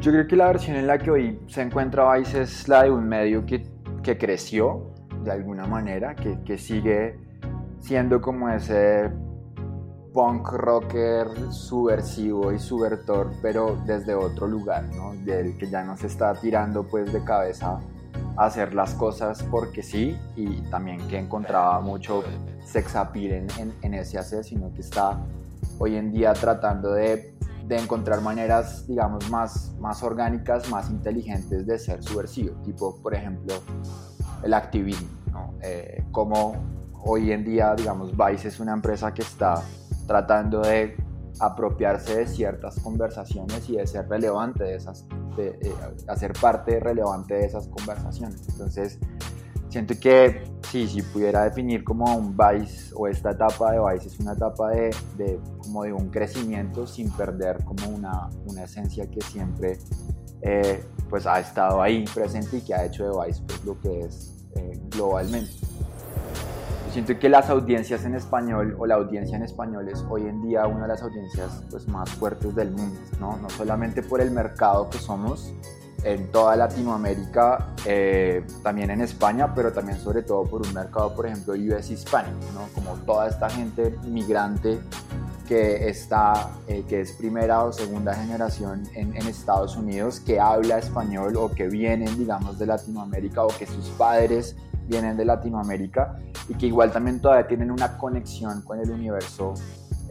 Yo creo que la versión en la que hoy se encuentra Vice es la de un medio que, que creció de alguna manera, que, que sigue siendo como ese punk rocker subversivo y subvertor, pero desde otro lugar, ¿no? Del que ya no se está tirando pues de cabeza a hacer las cosas porque sí, y también que encontraba mucho sex appeal en, en, ese hacer, sino que está hoy en día tratando de, de, encontrar maneras, digamos, más, más orgánicas, más inteligentes de ser subversivo, tipo, por ejemplo, el activismo. Eh, como hoy en día, digamos, Vice es una empresa que está tratando de apropiarse de ciertas conversaciones y de ser relevante de esas, de, hacer parte relevante de esas conversaciones. Entonces, siento que sí, si pudiera definir como un Vice o esta etapa de Vice es una etapa de, de como de un crecimiento sin perder como una, una esencia que siempre eh, pues ha estado ahí presente y que ha hecho de Vice pues, lo que es eh, globalmente siento que las audiencias en español o la audiencia en español es hoy en día una de las audiencias pues, más fuertes del mundo, ¿no? no solamente por el mercado que somos en toda Latinoamérica, eh, también en España, pero también sobre todo por un mercado, por ejemplo, US Hispanic, ¿no? como toda esta gente migrante que está, eh, que es primera o segunda generación en, en, Estados Unidos, que habla español o que vienen, digamos, de Latinoamérica o que sus padres vienen de Latinoamérica y que igual también todavía tienen una conexión con el universo,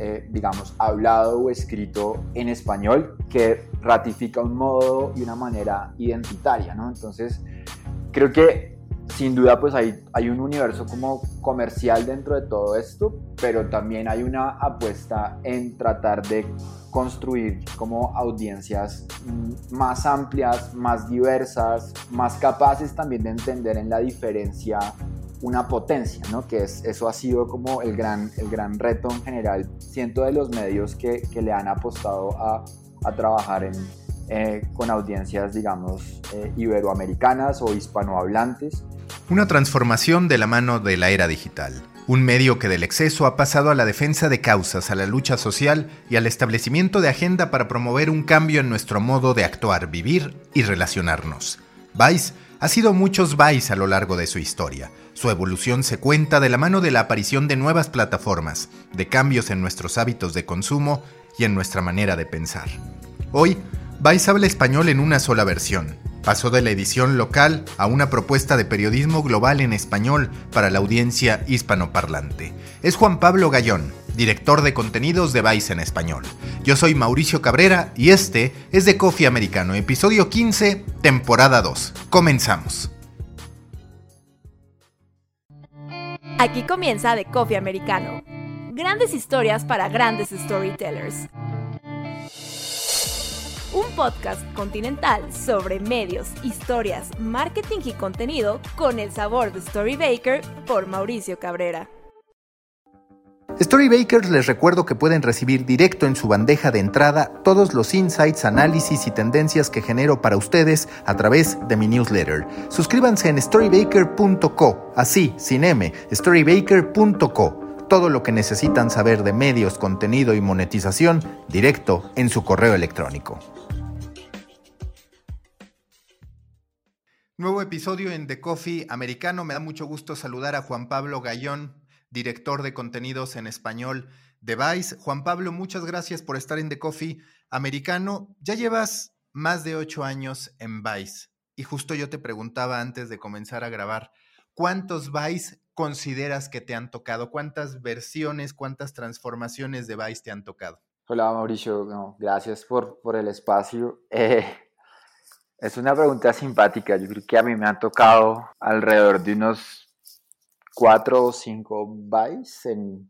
eh, digamos, hablado o escrito en español que ratifica un modo y una manera identitaria, ¿no? Entonces, creo que sin duda pues hay, hay un universo como comercial dentro de todo esto, pero también hay una apuesta en tratar de construir como audiencias mm, más amplias, más diversas, más capaces también de entender en la diferencia una potencia, ¿no? Que es, eso ha sido como el gran, el gran reto en general, siento de los medios que, que le han apostado a, a trabajar en, eh, con audiencias, digamos, eh, iberoamericanas o hispanohablantes. Una transformación de la mano de la era digital. Un medio que del exceso ha pasado a la defensa de causas, a la lucha social y al establecimiento de agenda para promover un cambio en nuestro modo de actuar, vivir y relacionarnos. Vice ha sido muchos Vice a lo largo de su historia. Su evolución se cuenta de la mano de la aparición de nuevas plataformas, de cambios en nuestros hábitos de consumo y en nuestra manera de pensar. Hoy, Vice habla español en una sola versión, Pasó de la edición local a una propuesta de periodismo global en español para la audiencia hispanoparlante. Es Juan Pablo Gallón, director de contenidos de Vice en español. Yo soy Mauricio Cabrera y este es de Coffee Americano, episodio 15, temporada 2. Comenzamos. Aquí comienza de Coffee Americano. Grandes historias para grandes storytellers un podcast continental sobre medios, historias, marketing y contenido con el sabor de Storybaker por Mauricio Cabrera. Storybakers les recuerdo que pueden recibir directo en su bandeja de entrada todos los insights, análisis y tendencias que genero para ustedes a través de mi newsletter. Suscríbanse en storybaker.co, así, sin M, storybaker.co todo lo que necesitan saber de medios, contenido y monetización directo en su correo electrónico. Nuevo episodio en The Coffee Americano. Me da mucho gusto saludar a Juan Pablo Gallón, director de contenidos en español de Vice. Juan Pablo, muchas gracias por estar en The Coffee Americano. Ya llevas más de ocho años en Vice y justo yo te preguntaba antes de comenzar a grabar, ¿cuántos Vice consideras que te han tocado? ¿Cuántas versiones, cuántas transformaciones de Vice te han tocado? Hola Mauricio, gracias por, por el espacio. Eh, es una pregunta simpática. Yo creo que a mí me han tocado alrededor de unos cuatro o cinco Vice en,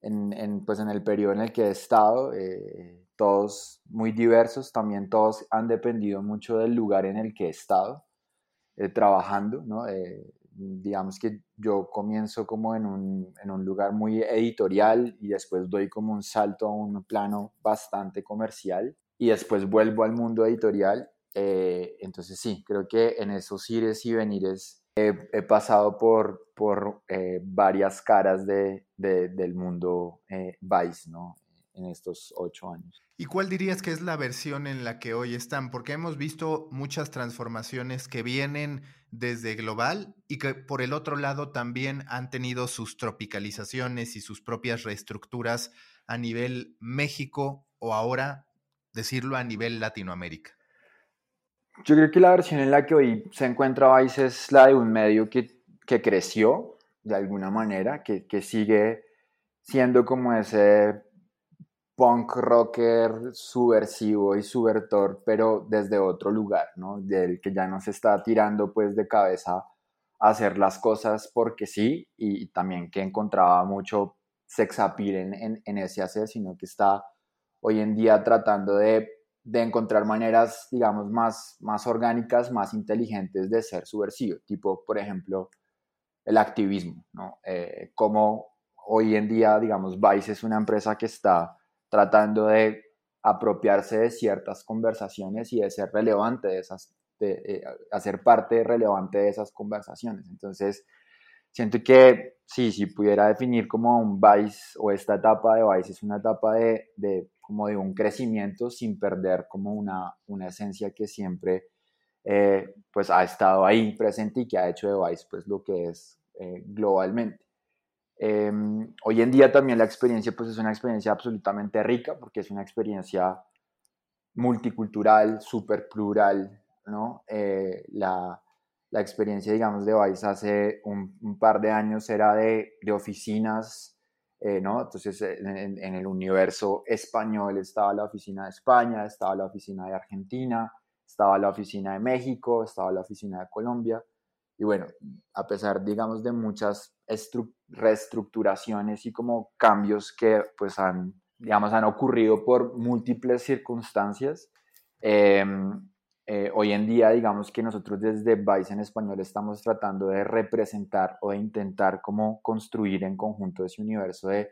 en, pues en el periodo en el que he estado. Eh, todos muy diversos, también todos han dependido mucho del lugar en el que he estado eh, trabajando, ¿no? Digamos que yo comienzo como en un, en un, lugar muy editorial y después doy como un salto a un plano bastante comercial y después vuelvo al mundo editorial. Eh, entonces sí, creo que en esos ires y venires he, pasado por, por eh, varias caras de, de, del mundo eh, Vice, ¿no? en estos ocho años. ¿Y cuál dirías que es la versión en la que hoy están? Porque hemos visto muchas transformaciones que vienen desde global y que por el otro lado también han tenido sus tropicalizaciones y sus propias reestructuras a nivel México o ahora decirlo a nivel Latinoamérica. Yo creo que la versión en la que hoy se encuentra Vice es la de un medio que, que creció de alguna manera, que, que sigue siendo como ese punk rocker subversivo y subvertor, pero desde otro lugar, ¿no? Del que ya no se está tirando pues de cabeza a hacer las cosas porque sí, y, también que encontraba mucho sex appeal en, en, ese hacer, sino que está hoy en día tratando de, de, encontrar maneras, digamos, más, más orgánicas, más inteligentes de ser subversivo, tipo, por ejemplo, el activismo, ¿no? Eh, como hoy en día, digamos, Vice es una empresa que está tratando de apropiarse de ciertas conversaciones y de ser relevante de esas, de, eh, hacer parte relevante de esas conversaciones. Entonces, siento que sí, si pudiera definir como un Vice o esta etapa de Vice es una etapa de, de como de un crecimiento sin perder como una, una esencia que siempre eh, pues ha estado ahí presente y que ha hecho de Vice pues lo que es eh, globalmente. Em, hoy en día también la experiencia pues es una experiencia absolutamente rica porque es una experiencia multicultural, súper plural, ¿no? Eh, la, la, experiencia, digamos, de Vice hace un, par de años era de, de oficinas, eh, ¿no? Entonces en, en, el universo español estaba la oficina de España, estaba la oficina de Argentina, estaba la oficina de México, estaba la oficina de Colombia. Y bueno, a pesar, digamos, de muchas reestructuraciones y como cambios que pues han, digamos, han ocurrido por múltiples circunstancias, em, eh, hoy en día, digamos que nosotros desde Vice en español estamos tratando de representar o de intentar como construir en conjunto ese universo de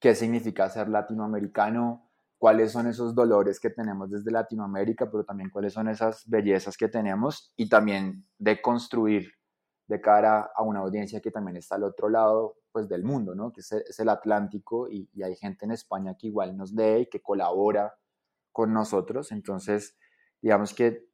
qué significa ser latinoamericano, cuáles son esos dolores que tenemos desde Latinoamérica, pero también cuáles son esas bellezas que tenemos y también de construir de cara a una audiencia que también está al otro lado pues, del mundo, ¿no? que es, el Atlántico y, hay gente en España que igual nos lee y que colabora con nosotros. Entonces, digamos que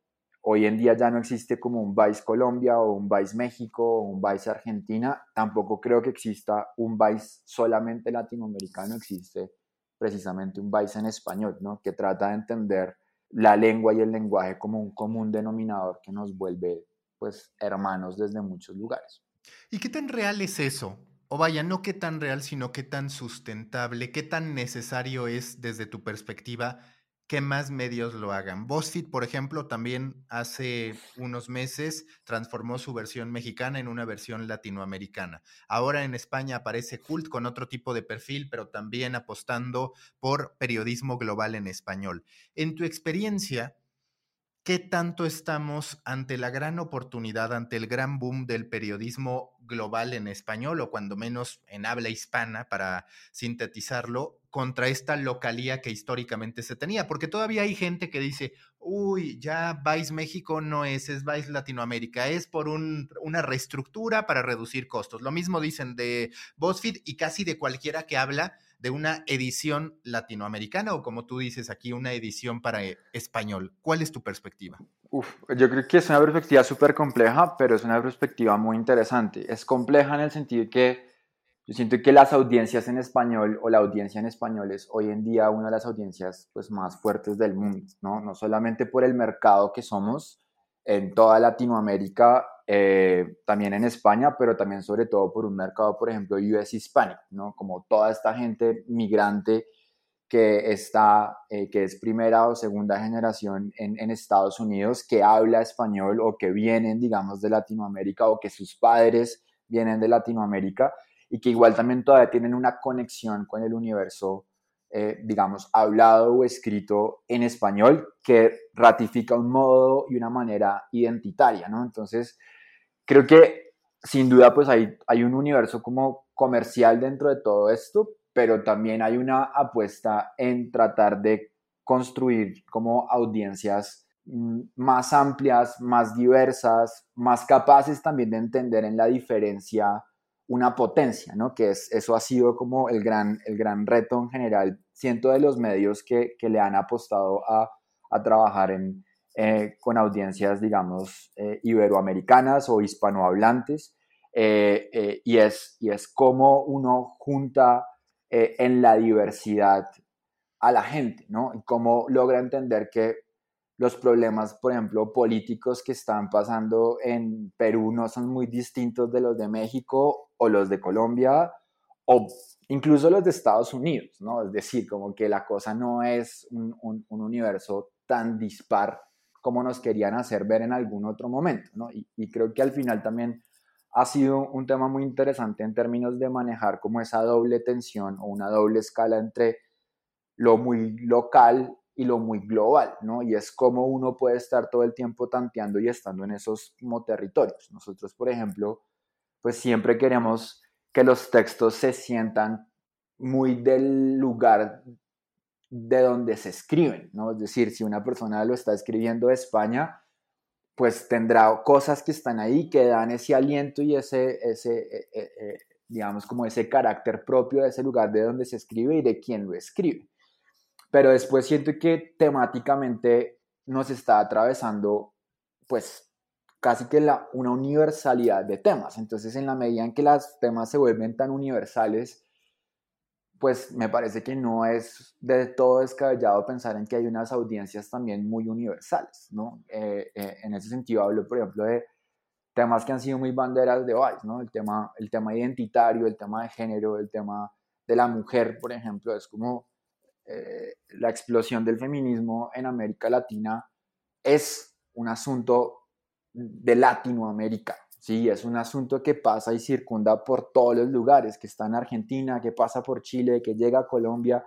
hoy en día ya no existe como un Vice Colombia o un Vice México o un Vice Argentina. Tampoco creo que exista un Vice solamente latinoamericano, existe precisamente un Vice en español, ¿no? que trata de entender la lengua y el lenguaje como un común denominador que nos vuelve pues hermanos desde muchos lugares. ¿Y qué tan real es eso? O vaya, no qué tan real, sino qué tan sustentable, qué tan necesario es desde tu perspectiva que más medios lo hagan. BuzzFeed, por ejemplo, también hace unos meses transformó su versión mexicana en una versión latinoamericana. Ahora en España aparece Cult con otro tipo de perfil, pero también apostando por periodismo global en español. En tu experiencia, ¿qué tanto estamos ante la gran oportunidad, ante el gran boom del periodismo global en español o cuando menos en habla hispana, para sintetizarlo, contra esta localía que históricamente se tenía? Porque todavía hay gente que dice, uy, ya Vice México no es, es Vice Latinoamérica, es por una reestructura para reducir costos. Lo mismo dicen de BuzzFeed y casi de cualquiera que habla de una edición latinoamericana o como tú dices aquí, una edición para eh, español. ¿Cuál es tu perspectiva? Uf, yo creo que es una perspectiva súper compleja, pero es una perspectiva muy interesante. Es compleja en el sentido que yo siento que las audiencias en español o la audiencia en español es hoy en día una de las audiencias pues, más fuertes del mundo, ¿no? No solamente por el mercado que somos en toda Latinoamérica, eh, también en España, pero también sobre todo por un mercado, por ejemplo, US Hispanic, ¿no? Como toda esta gente migrante que está, eh, que es primera o segunda generación en, en, Estados Unidos, que habla español o que vienen, digamos, de Latinoamérica o que sus padres vienen de Latinoamérica y que igual también todavía tienen una conexión con el universo, eh, digamos, hablado o escrito en español que ratifica un modo y una manera identitaria, ¿no? Entonces, creo que sin duda pues hay, hay un universo como comercial dentro de todo esto, pero también hay una apuesta en tratar de construir como audiencias mm, más amplias, más diversas, más capaces también de entender en la diferencia una potencia, ¿no? Que es, eso ha sido como el gran, el gran reto en general siento de los medios que, que le han apostado a, a trabajar en, eh, con audiencias, digamos, eh, iberoamericanas o hispanohablantes, eh, y, es, y es cómo uno junta en la diversidad a la gente, ¿no? Y cómo logra entender que los problemas, por ejemplo, políticos que están pasando en Perú no son muy distintos de los de México o los de Colombia o incluso los de Estados Unidos, ¿no? Es decir, como que la cosa no es un, un, universo tan dispar como nos querían hacer ver en algún otro momento, ¿no? Y, creo que al final también ha sido un tema muy interesante en términos de manejar como esa doble tensión o una doble escala entre lo muy local y lo muy global, ¿no? Y es como uno puede estar todo el tiempo tanteando y estando en esos como territorios. Nosotros, por ejemplo, pues siempre queremos que los textos se sientan muy del lugar de donde se escriben, ¿no? Es decir, si una persona lo está escribiendo de España, pues tendrá cosas que están ahí que dan ese aliento y ese, ese eh, eh, eh, digamos, como ese carácter propio de ese lugar de donde se escribe y de quién lo escribe pero después siento que temáticamente nos está atravesando pues casi que la, una universalidad de temas. Entonces en la medida en que los temas se vuelven tan universales, pues me parece que no es de todo descabellado pensar en que hay unas audiencias también muy universales, ¿no? Eh, eh, en ese sentido hablo, por ejemplo, de temas que han sido muy banderas de Vice, ¿no? El tema, el tema identitario, el tema de género, el tema de la mujer, por ejemplo, es como eh, la explosión del feminismo en América Latina es un asunto de Latinoamérica, ¿sí? Es un asunto que pasa y circunda por todos los lugares, que está en Argentina, que pasa por Chile, que llega a Colombia,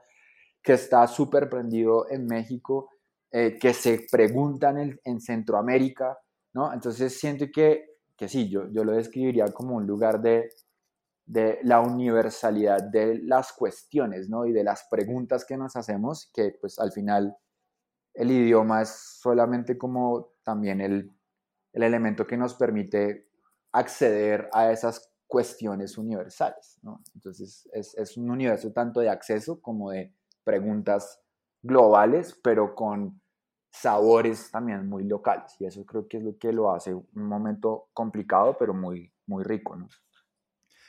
que está súper prendido en México, eh, que se preguntan en, en, Centroamérica, ¿no? Entonces siento que, que sí, yo, yo lo describiría como un lugar de, de la universalidad de las cuestiones, ¿no? Y de las preguntas que nos hacemos, que pues al final el idioma es solamente como también el, elemento que nos permite acceder a esas cuestiones universales. Entonces es, un universo tanto de acceso como de preguntas globales, pero con sabores también muy locales. Y eso creo que es lo que lo hace un momento complicado, pero muy, muy rico.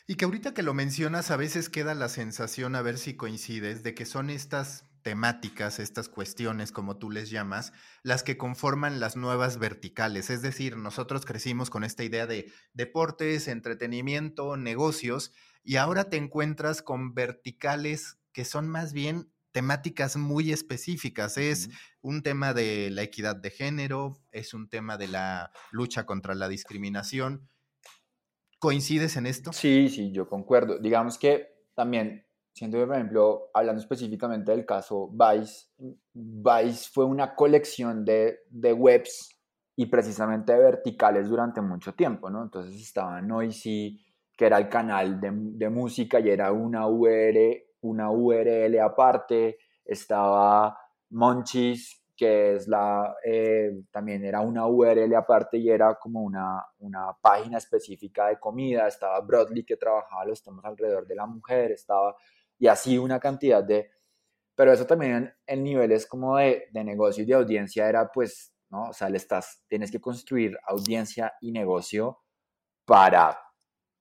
Y que ahorita que lo mencionas, a veces queda la sensación, a ver si coincides, de que son estas temáticas, estas cuestiones, como tú les llamas, las que conforman las nuevas verticales. Es decir, nosotros crecimos con esta idea de deportes, entretenimiento, negocios, y ahora te encuentras con verticales que son más bien temáticas muy específicas. Es un tema de la equidad de género, es un tema de la lucha contra la discriminación ¿Coincides en esto? Sí, sí, yo concuerdo. Digamos que también, siendo por ejemplo, hablando específicamente del caso Vice, Vice fue una colección de, de webs y precisamente verticales durante mucho tiempo, ¿no? Entonces estaba Noisy, que era el canal de, de música y era una URL, una URL aparte, estaba Monchis, que es la, eh, también era una URL aparte y era como una, una página específica de comida, estaba Broadly que trabajaba los temas alrededor de la mujer, estaba, y así una cantidad de, pero eso también en, niveles como de, de, negocio y de audiencia era pues, ¿no? O sea, le estás, tienes que construir audiencia y negocio para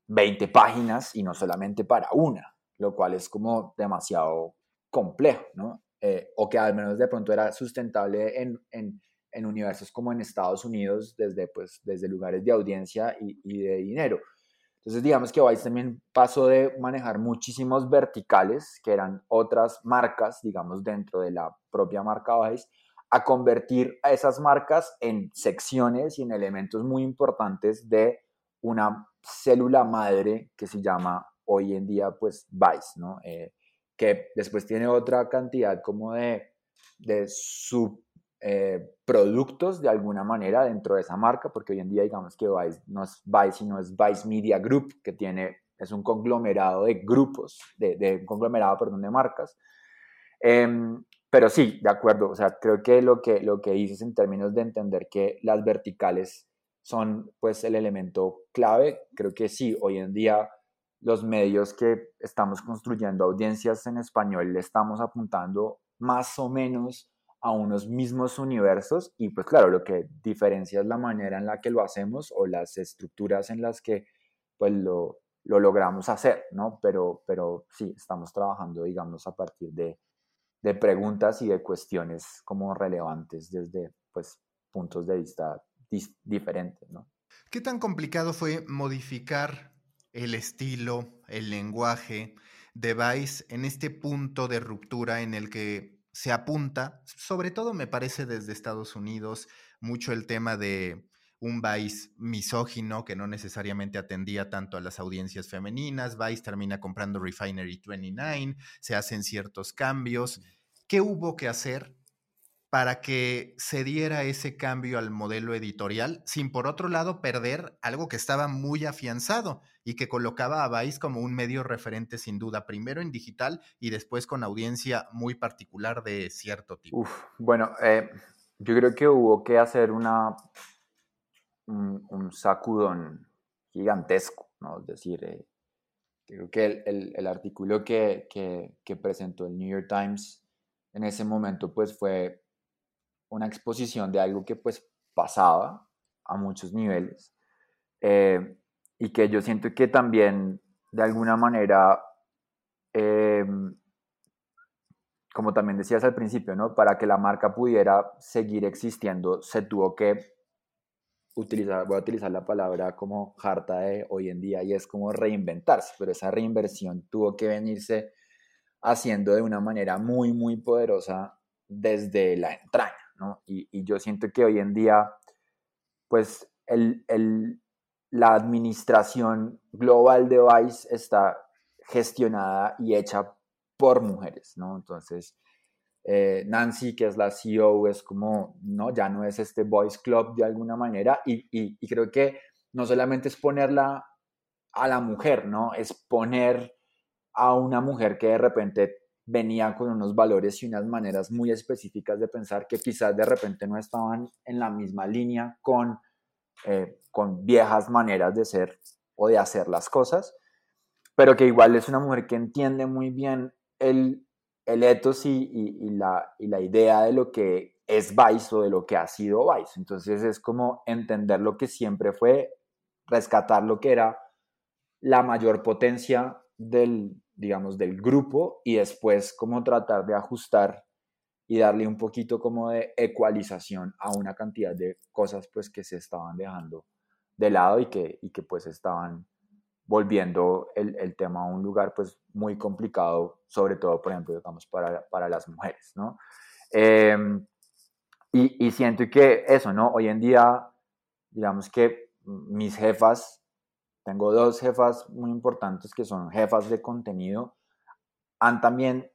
20 páginas y no solamente para una, lo cual es como demasiado complejo, ¿no? Eh, o que al menos de pronto era sustentable en, en, en, universos como en Estados Unidos, desde, pues, desde lugares de audiencia y, y de dinero. Entonces, digamos que Vice también pasó de manejar muchísimos verticales, que eran otras marcas, digamos, dentro de la propia marca Vice, a convertir a esas marcas en secciones y en elementos muy importantes de una célula madre que se llama hoy en día, pues, Vice, ¿no? Eh, que después tiene otra cantidad como de, de subproductos eh, de alguna manera dentro de esa marca, porque hoy en día digamos que Vice no es Vice, sino es Vice Media Group, que tiene, es un conglomerado de grupos, de, de un conglomerado, perdón, de marcas. Em, pero sí, de acuerdo, o sea, creo que lo que, lo que dices en términos de entender que las verticales son pues el elemento clave, creo que sí, hoy en día los medios que estamos construyendo audiencias en español le estamos apuntando más o menos a unos mismos universos y pues claro, lo que diferencia es la manera en la que lo hacemos o las estructuras en las que pues lo, lo logramos hacer, ¿no? Pero, pero sí, estamos trabajando, digamos, a partir de, de preguntas y de cuestiones como relevantes desde pues puntos de vista diferentes, ¿no? ¿Qué tan complicado fue modificar el estilo, el lenguaje de Vice en este punto de ruptura en el que se apunta, sobre todo me parece desde Estados Unidos, mucho el tema de un Vice misógino que no necesariamente atendía tanto a las audiencias femeninas. Vice termina comprando Refinery 29, se hacen ciertos cambios. ¿Qué hubo que hacer para que se diera ese cambio al modelo editorial, sin por otro lado perder algo que estaba muy afianzado y que colocaba a Vice como un medio referente sin duda, primero en digital y después con audiencia muy particular de cierto tipo. bueno, eh, yo creo que hubo que hacer una, un, sacudón gigantesco, ¿no? Es decir, eh, creo que el, el, artículo que, que, que presentó el New York Times en ese momento pues fue una exposición de algo que pues pasaba a muchos niveles eh, y que yo siento que también de alguna manera, eh, como también decías al principio, ¿no? para que la marca pudiera seguir existiendo, se tuvo que utilizar, voy a utilizar la palabra como harta de hoy en día y es como reinventarse, pero esa reinversión tuvo que venirse haciendo de una manera muy, muy poderosa desde la entraña. Y, yo siento que hoy en día, pues, la administración global de Vice está gestionada y hecha por mujeres, ¿no? Entonces, eh, Nancy, que es la CEO, es como, ¿no? Ya no es este Boys Club de alguna manera y, y creo que no solamente es ponerla a la mujer, ¿no? Es poner a una mujer que de repente venía con unos valores y unas maneras muy específicas de pensar que quizás de repente no estaban en la misma línea con, eh, con viejas maneras de ser o de hacer las cosas, pero que igual es una mujer que entiende muy bien el, el ethos y, y, la, y la idea de lo que es Vice o de lo que ha sido Vice. Entonces es como entender lo que siempre fue, rescatar lo que era la mayor potencia del, digamos, del grupo y después como tratar de ajustar y darle un poquito como de ecualización a una cantidad de cosas pues que se estaban dejando de lado y que, y que pues estaban volviendo el, el, tema a un lugar pues muy complicado, sobre todo, por ejemplo, digamos, para, para las mujeres, ¿no? Em, y, y siento que eso, ¿no? Hoy en día, digamos que mis jefas tengo dos jefas muy importantes que son jefas de contenido. Han también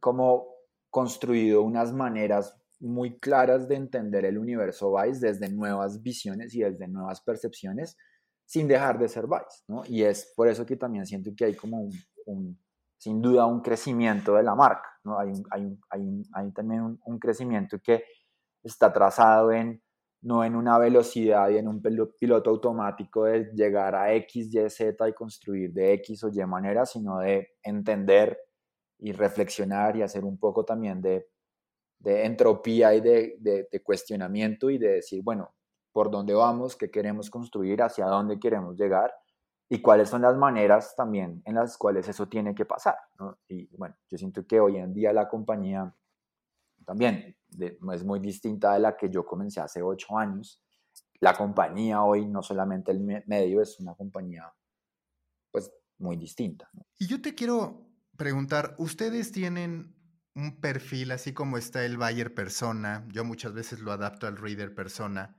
como construido unas maneras muy claras de entender el universo Vice desde nuevas visiones y desde nuevas percepciones sin dejar de ser Vice, ¿no? Y es por eso que también siento que hay como un, sin duda un crecimiento de la marca, ¿no? Hay, hay, hay, también un, crecimiento que está trazado en no en una velocidad y en un piloto automático de llegar a X, Y, Z y construir de X o Y manera, sino de entender y reflexionar y hacer un poco también de, entropía y de, de, cuestionamiento y de decir, bueno, por dónde vamos, qué queremos construir, hacia dónde queremos llegar y cuáles son las maneras también en las cuales eso tiene que pasar. Y bueno, yo siento que hoy en día la compañía también es muy distinta de la que yo comencé hace ocho años. La compañía hoy, no solamente el medio, es una compañía pues muy distinta. Y yo te quiero preguntar, ¿ustedes tienen un perfil así como está el buyer persona? Yo muchas veces lo adapto al reader persona.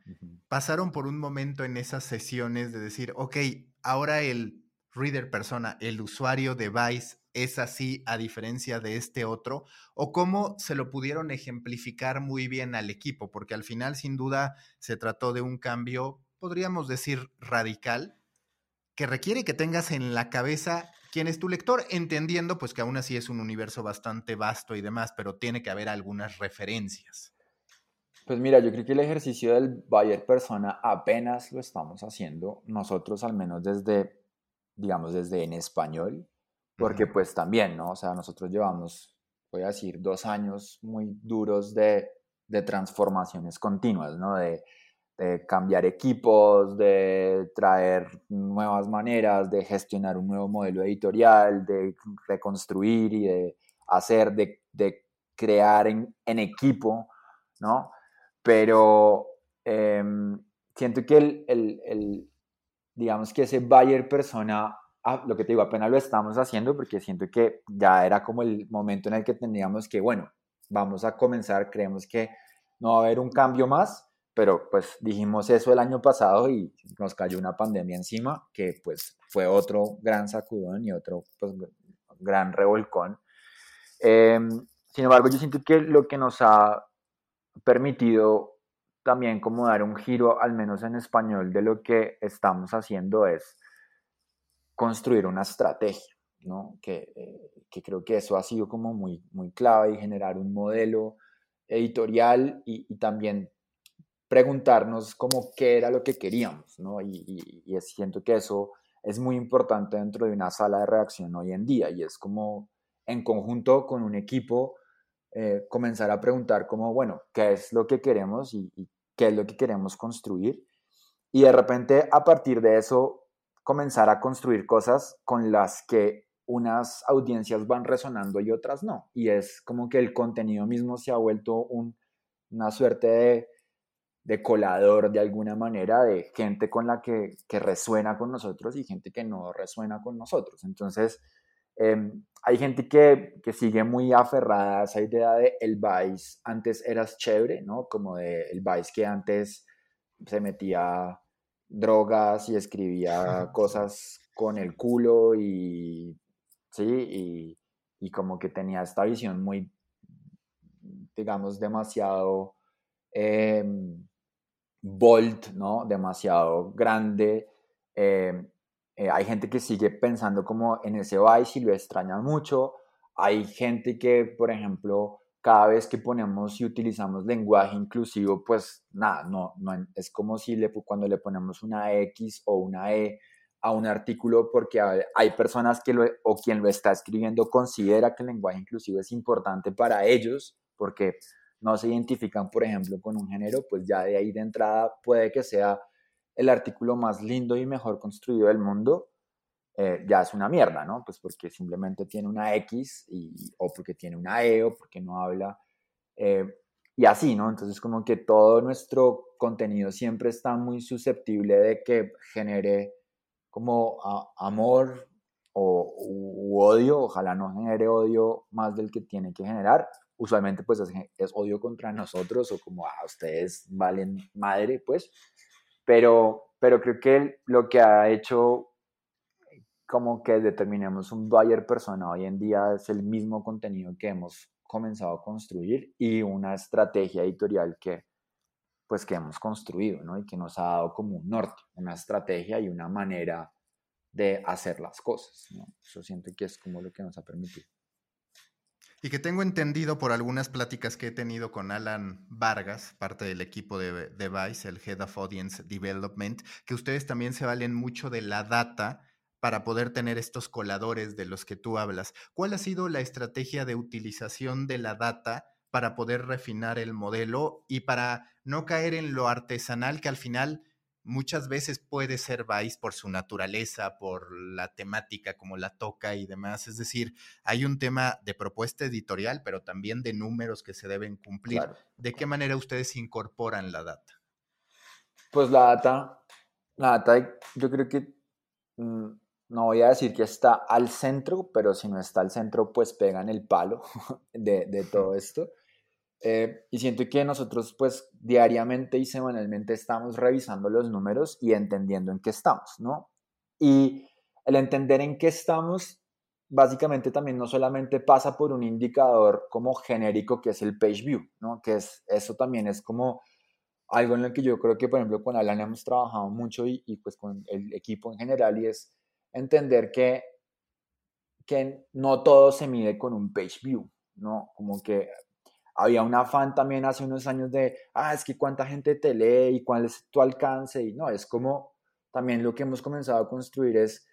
¿Pasaron por un momento en esas sesiones de decir, ok, ahora el reader persona, el usuario de Vice es así a diferencia de este otro? ¿O cómo se lo pudieron ejemplificar muy bien al equipo? Porque al final, sin duda, se trató de un cambio, podríamos decir, radical, que requiere que tengas en la cabeza quién es tu lector, entendiendo pues que aún así es un universo bastante vasto y demás, pero tiene que haber algunas referencias. Pues mira, yo creo que el ejercicio del buyer persona apenas lo estamos haciendo nosotros, al menos desde digamos, desde en español, porque pues también, ¿no? O sea, nosotros llevamos, voy a decir, dos años muy duros de, de transformaciones continuas, ¿no? De, de cambiar equipos, de traer nuevas maneras, de gestionar un nuevo modelo editorial, de reconstruir y de hacer, de, de crear en, en, equipo, ¿no? Pero em, siento que el, el, el, digamos que ese buyer persona, ah, lo que te digo, apenas lo estamos haciendo porque siento que ya era como el momento en el que teníamos que, bueno, vamos a comenzar, creemos que no va a haber un cambio más, pero pues dijimos eso el año pasado y nos cayó una pandemia encima que pues fue otro gran sacudón y otro pues, gran revolcón. Eh, sin embargo, yo siento que lo que nos ha permitido también como dar un giro, al menos en español, de lo que estamos haciendo es construir una estrategia, ¿no? Que, eh, que creo que eso ha sido como muy, muy clave y generar un modelo editorial y, y también preguntarnos como qué era lo que queríamos, ¿no? Y, y, siento que eso es muy importante dentro de una sala de reacción hoy en día y es como en conjunto con un equipo eh, comenzar a preguntar como, bueno, ¿qué es lo que queremos y, y, qué es lo que queremos construir? Y de repente a partir de eso comenzar a construir cosas con las que unas audiencias van resonando y otras no. Y es como que el contenido mismo se ha vuelto un, una suerte de de colador de alguna manera de gente con la que, que, resuena con nosotros y gente que no resuena con nosotros. Entonces, eh, hay gente que, que, sigue muy aferrada a esa idea de el Vice antes eras chévere, ¿no? Como de el Vice que antes se metía drogas y escribía cosas con el culo y, sí, y, y como que tenía esta visión muy, digamos, demasiado... Eh, bold, ¿no? Demasiado grande. Eh, eh, hay gente que sigue pensando como en ese Vice y lo extraña mucho. Hay gente que, por ejemplo, cada vez que ponemos y utilizamos lenguaje inclusivo, pues nada, no, no es como si le, cuando le ponemos una X o una E a un artículo porque hay personas que lo, o quien lo está escribiendo considera que el lenguaje inclusivo es importante para ellos porque no se identifican, por ejemplo, con un género, pues ya de ahí de entrada puede que sea el artículo más lindo y mejor construido del mundo, eh, ya es una mierda, ¿no? Pues porque simplemente tiene una X y, o porque tiene una E o porque no habla. Eh, y así, ¿no? Entonces como que todo nuestro contenido siempre está muy susceptible de que genere como amor o u odio, ojalá no genere odio más del que tiene que generar, usualmente pues es, odio contra nosotros o como, a ah, ustedes valen madre, pues, pero, pero creo que lo que ha hecho como que determinemos un buyer persona hoy en día es el mismo contenido que hemos comenzado a construir y una estrategia editorial que pues que hemos construido, ¿no? Y que nos ha dado como un norte, una estrategia y una manera de hacer las cosas, ¿no? Eso siento que es como lo que nos ha permitido. Y que tengo entendido por algunas pláticas que he tenido con Alan Vargas, parte del equipo de, de Vice, el Head of Audience Development, que ustedes también se valen mucho de la data para poder tener estos coladores de los que tú hablas. ¿Cuál ha sido la estrategia de utilización de la data para poder refinar el modelo y para no caer en lo artesanal que al final muchas veces puede ser Vice por su naturaleza, por la temática como la toca y demás. Es decir, hay un tema de propuesta editorial, pero también de números que se deben cumplir. ¿De qué manera ustedes incorporan la data? Pues la data, la data yo creo que mm, no voy a decir que está al centro, pero si no está al centro, pues pegan el palo de, de todo esto. Eh, y siento que nosotros pues diariamente y semanalmente estamos revisando los números y entendiendo en qué estamos, ¿no? Y el entender en qué estamos básicamente también no solamente pasa por un indicador como genérico que es el page view, ¿no? Que es, eso también es como algo en lo que yo creo que, por ejemplo, con Alan hemos trabajado mucho y, y pues con el equipo en general y es entender que, que no todo se mide con un page view, ¿no? Como que había un afán también hace unos años de, ah, es que cuánta gente te lee y cuál es tu alcance. Y no, es como también lo que hemos comenzado a construir es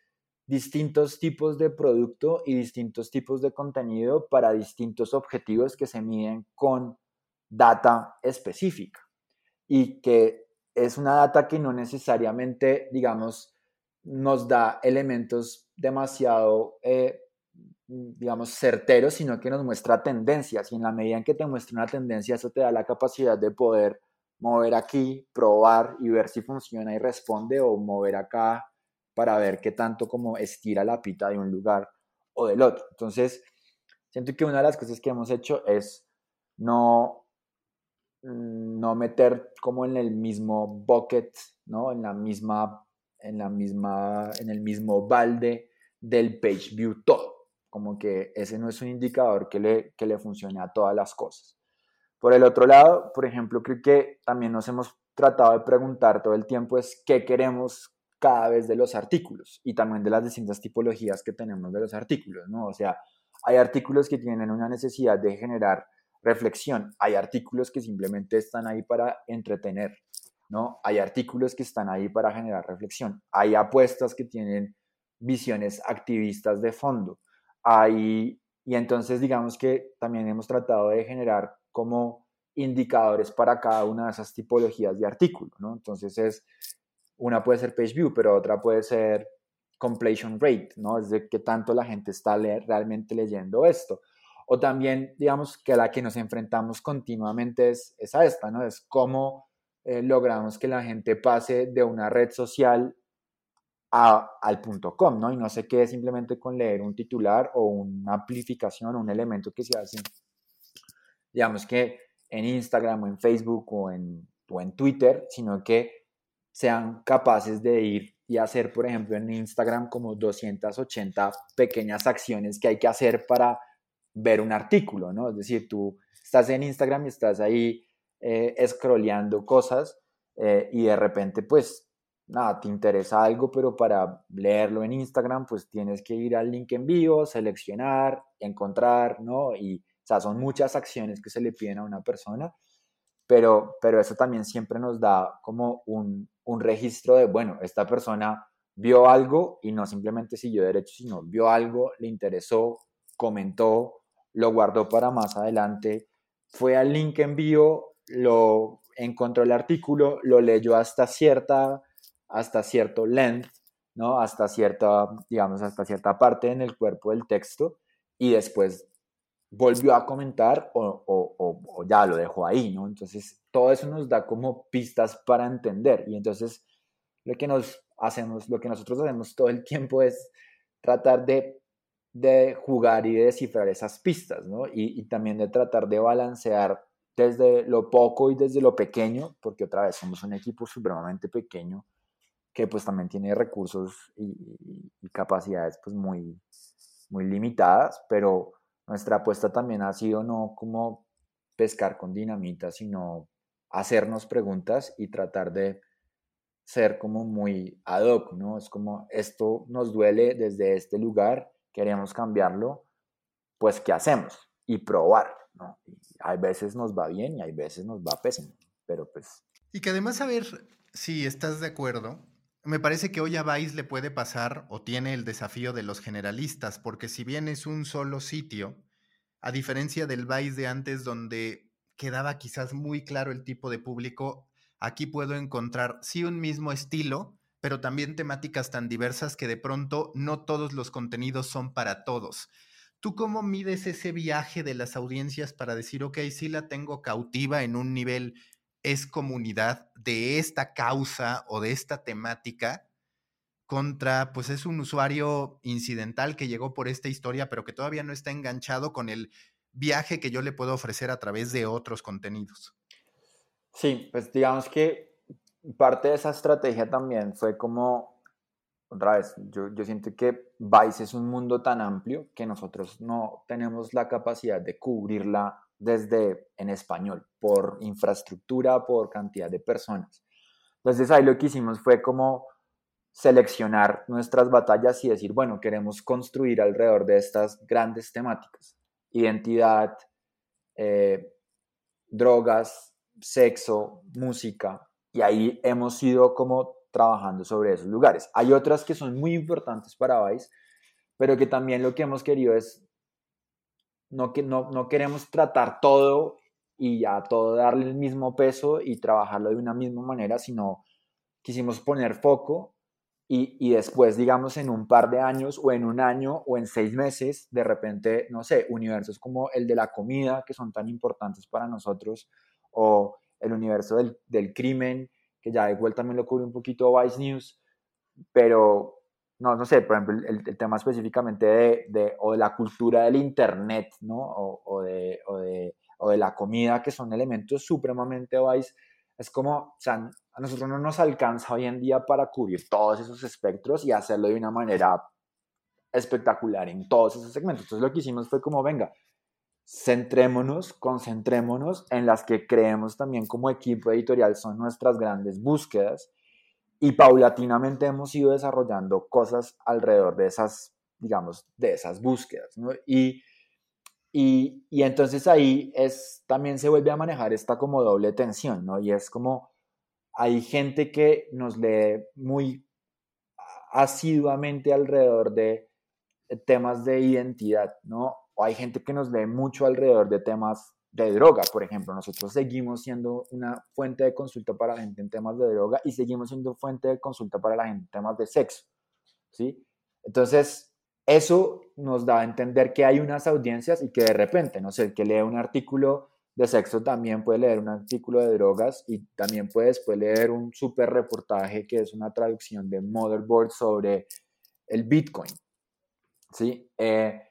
distintos tipos de producto y distintos tipos de contenido para distintos objetivos que se miden con data específica y que es una data que no necesariamente, digamos, nos da elementos demasiado, eh, digamos, certeros, sino que nos muestra tendencias. Y en la medida en que te muestra una tendencia, eso te da la capacidad de poder mover aquí, probar y ver si funciona y responde, o mover acá para ver qué tanto como estira la pita de un lugar o del otro. Entonces, siento que una de las cosas que hemos hecho es no Mm, no meter como en el mismo bucket, ¿no? En la misma, en la misma, en el mismo balde del page view todo. Como que ese no es un indicador que le, que le funcione a todas las cosas. Por el otro lado, por ejemplo, creo que también nos hemos tratado de preguntar todo el tiempo es qué queremos cada vez de los artículos y también de las distintas tipologías que tenemos de los artículos, ¿no? O sea, hay artículos que tienen una necesidad de generar reflexión. Hay artículos que simplemente están ahí para entretener, ¿no? Hay artículos que están ahí para generar reflexión. Hay apuestas que tienen visiones activistas de fondo. Y entonces digamos que también hemos tratado de generar como indicadores para cada una de esas tipologías de artículo, ¿no? Entonces es, una puede ser page view, pero otra puede ser completion rate, ¿no? Es de qué tanto la gente está realmente leyendo esto. O también, digamos, que a la que nos enfrentamos continuamente es, a esta, ¿no? Es cómo eh, logramos que la gente pase de una red social al punto .com, ¿no? Y no se quede simplemente con leer un titular o una amplificación o un elemento que se hace, digamos que en Instagram o en Facebook o en, o en Twitter, sino que sean capaces de ir y hacer, por ejemplo, en Instagram como 280 pequeñas acciones que hay que hacer para ver un artículo, ¿no? Es decir, tú estás en Instagram y estás ahí eh, scrolleando cosas eh, y de repente, pues, nada, te interesa algo, pero para leerlo en Instagram, pues tienes que ir al link en vivo, seleccionar, encontrar, ¿no? Y, o sea, son muchas acciones que se le piden a una persona, pero, pero eso también siempre nos da como un, un registro de, bueno, esta persona vio algo y no simplemente siguió derecho, sino vio algo, le interesó, comentó, lo guardó para más adelante, fue al link envío, lo encontró el artículo, lo leyó hasta cierta, hasta cierto length, ¿no? Hasta cierta, digamos, hasta cierta parte en el cuerpo del texto y después volvió a comentar o, o, ya lo dejó ahí, ¿no? Entonces, todo eso nos da como pistas para entender y entonces lo que nos hacemos, lo que nosotros hacemos todo el tiempo es tratar de de jugar y de descifrar esas pistas, ¿no? Y, también de tratar de balancear desde lo poco y desde lo pequeño, porque otra vez somos un equipo supremamente pequeño que pues también tiene recursos y, capacidades pues muy, muy limitadas, pero nuestra apuesta también ha sido no como pescar con dinamita, sino hacernos preguntas y tratar de ser como muy ad hoc, ¿no? Es como esto nos duele desde este lugar queremos cambiarlo, pues ¿qué hacemos? Y probar, ¿no? hay veces nos va bien y hay veces nos va pésimo, pero pues... Y que además, a ver si estás de acuerdo, me parece que hoy a Vice le puede pasar o tiene el desafío de los generalistas, porque si bien es un solo sitio, a diferencia del Vice de antes donde quedaba quizás muy claro el tipo de público, aquí puedo encontrar sí un mismo estilo, pero también temáticas tan diversas que de pronto no todos los contenidos son para todos. ¿Tú cómo mides ese viaje de las audiencias para decir, ok, sí la tengo cautiva en un nivel, es comunidad de esta causa o de esta temática? contra, pues es un usuario incidental que llegó por esta historia, pero que todavía no está enganchado con el viaje que yo le puedo ofrecer a través de otros contenidos. Sí, pues digamos que parte de esa estrategia también fue como, otra vez, yo, yo siento que Vice es un mundo tan amplio que nosotros no tenemos la capacidad de cubrirla desde en español, por infraestructura, por cantidad de personas. Entonces ahí lo que hicimos fue como seleccionar nuestras batallas y decir, bueno, queremos construir alrededor de estas grandes temáticas. Identidad, eh, drogas, sexo, música, y ahí hemos ido como trabajando sobre esos lugares. Hay otras que son muy importantes para Vice, pero que también lo que hemos querido es, no, no, no queremos tratar todo y a todo darle el mismo peso y trabajarlo de una misma manera, sino quisimos poner foco y, y, después, digamos, en un par de años o en un año o en seis meses, de repente, no sé, universos como el de la comida, que son tan importantes para nosotros, o el universo del, del crimen, que ya igual también lo cubre un poquito Vice News, pero no, no sé, por ejemplo, el, tema específicamente de, de, o de la cultura del Internet, ¿no? O, de, o, de, o de la comida, que son elementos supremamente Vice, es como, o sea, a nosotros no nos alcanza hoy en día para cubrir todos esos espectros y hacerlo de una manera espectacular en todos esos segmentos. Entonces lo que hicimos fue como, venga, centrémonos, concentrémonos en las que creemos también como equipo editorial son nuestras grandes búsquedas y paulatinamente hemos ido desarrollando cosas alrededor de esas, digamos, de esas búsquedas. ¿no? Y, y, entonces ahí es, también se vuelve a manejar esta como doble tensión, ¿no? Y es como, hay gente que nos lee muy asiduamente alrededor de temas de identidad, ¿no? o hay gente que nos lee mucho alrededor de temas de droga, por ejemplo. Nosotros seguimos siendo una fuente de consulta para la gente en temas de droga y seguimos siendo fuente de consulta para la gente en temas de sexo, ¿sí? Entonces, eso nos da a entender que hay unas audiencias y que de repente, no sé, el que lee un artículo de sexo también puede leer un artículo de drogas y también puede después leer un súper reportaje que es una traducción de Motherboard sobre el Bitcoin, ¿sí? Eh,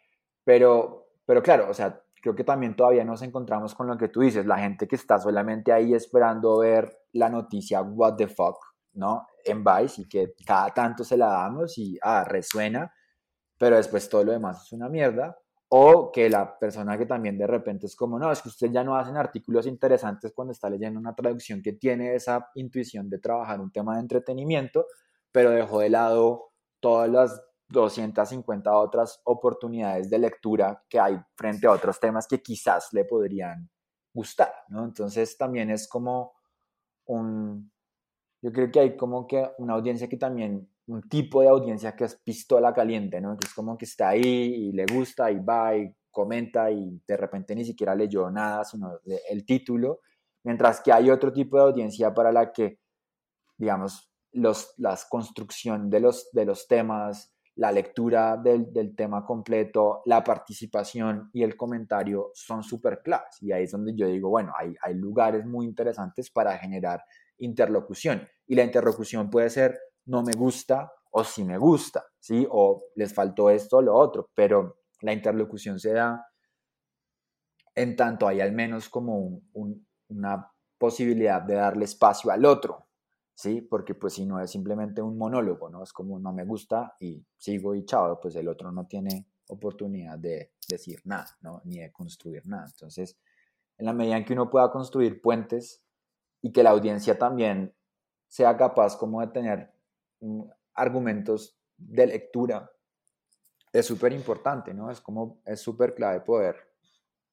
pero, pero claro, o sea, creo que también todavía nos encontramos con lo que tú dices, la gente que está solamente ahí esperando ver la noticia what the fuck, ¿no? En Vice y que cada tanto se la damos y, ah, resuena, pero después todo lo demás es una mierda. O que la persona que también de repente es como, no, es que usted ya no hacen artículos interesantes cuando está leyendo una traducción que tiene esa intuición de trabajar un tema de entretenimiento, pero dejó de lado todas las 250 otras oportunidades de lectura que hay frente a otros temas que quizás le podrían gustar, ¿no? Entonces también es como un, yo creo que hay como que una audiencia que también, un tipo de audiencia que es pistola caliente, ¿no? Que es como que está ahí y le gusta y va y comenta y de repente ni siquiera leyó nada, sino el título, mientras que hay otro tipo de audiencia para la que, digamos, los, la construcción de los, de los temas, la lectura del, tema completo, la participación y el comentario son súper claves. Y ahí es donde yo digo, bueno, hay, hay lugares muy interesantes para generar interlocución. Y la interlocución puede ser no me gusta o sí me gusta, ¿sí? O les faltó esto o lo otro, pero la interlocución se da en tanto hay al menos como una posibilidad de darle espacio al otro, ¿sí? Porque pues si no es simplemente un monólogo, ¿no? Es como no me gusta y sigo y chao, pues el otro no tiene oportunidad de decir nada, ¿no? Ni de construir nada. Entonces, en la medida en que uno pueda construir puentes y que la audiencia también sea capaz como de tener argumentos de lectura, es súper importante, ¿no? Es como, es súper clave poder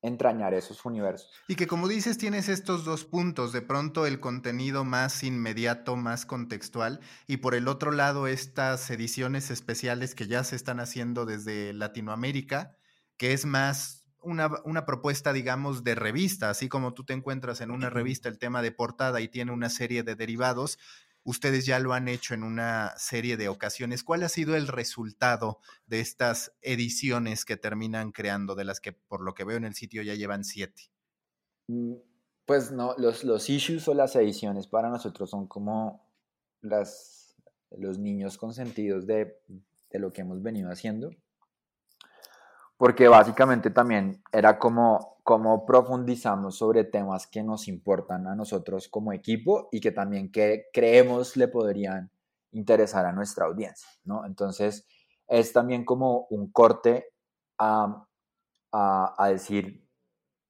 entrañar esos universos. Y que como dices, tienes estos dos puntos, de pronto el contenido más inmediato, más contextual, y por el otro lado estas ediciones especiales que ya se están haciendo desde Latinoamérica, que es más una, una propuesta, digamos, de revista, así como tú te encuentras en una revista el tema de portada y tiene una serie de derivados, Ustedes ya lo han hecho en una serie de ocasiones. ¿Cuál ha sido el resultado de estas ediciones que terminan creando, de las que por lo que veo en el sitio ya llevan siete? Mm, pues no, los, issues o las ediciones para nosotros son como las, los niños consentidos de, de lo que hemos venido haciendo porque básicamente también era como, como profundizamos sobre temas que nos importan a nosotros como equipo y que también que creemos le podrían interesar a nuestra audiencia, ¿no? Entonces, es también como un corte a, a, a decir,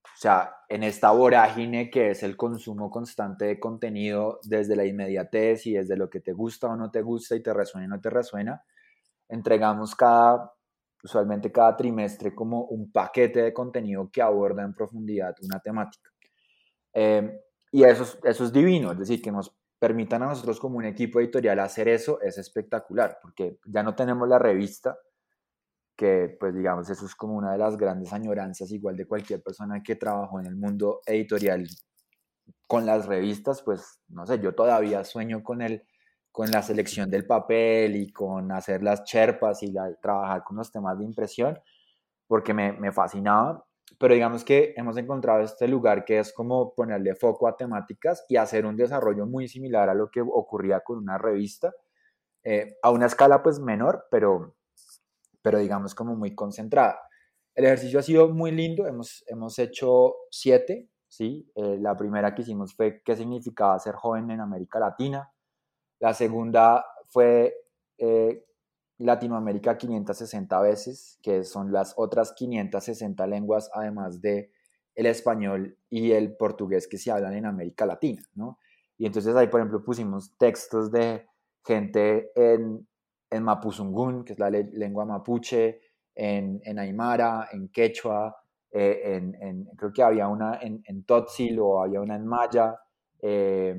o sea, en esta vorágine que es el consumo constante de contenido desde la inmediatez y desde lo que te gusta o no te gusta y te resuena o no te resuena, entregamos cada usualmente cada trimestre como un paquete de contenido que aborda en profundidad una temática. Em, y eso es, eso es divino, es decir, que nos permitan a nosotros como un equipo editorial hacer eso es espectacular, porque ya no tenemos la revista, que pues digamos eso es como una de las grandes añoranzas igual de cualquier persona que trabajó en el mundo editorial con las revistas, pues no sé, yo todavía sueño con el con la selección del papel y con hacer las cherpas y trabajar con los temas de impresión, porque me, me fascinaba. Pero digamos que hemos encontrado este lugar que es como ponerle foco a temáticas y hacer un desarrollo muy similar a lo que ocurría con una revista, eh, a una escala pues menor, pero, pero digamos como muy concentrada. El ejercicio ha sido muy lindo, hemos, hemos hecho siete, ¿sí? Eh, la primera que hicimos fue qué significaba ser joven en América Latina, la segunda fue eh, Latinoamérica 560 veces, que son las otras 560 lenguas, además de el español y el portugués que se hablan en América Latina, ¿no? Y entonces ahí, por ejemplo, pusimos textos de gente en, en Mapuzungún, que es la lengua mapuche, en, en Aymara, en Quechua, eh, en, creo que había una en, en Totsil o había una en Maya, eh,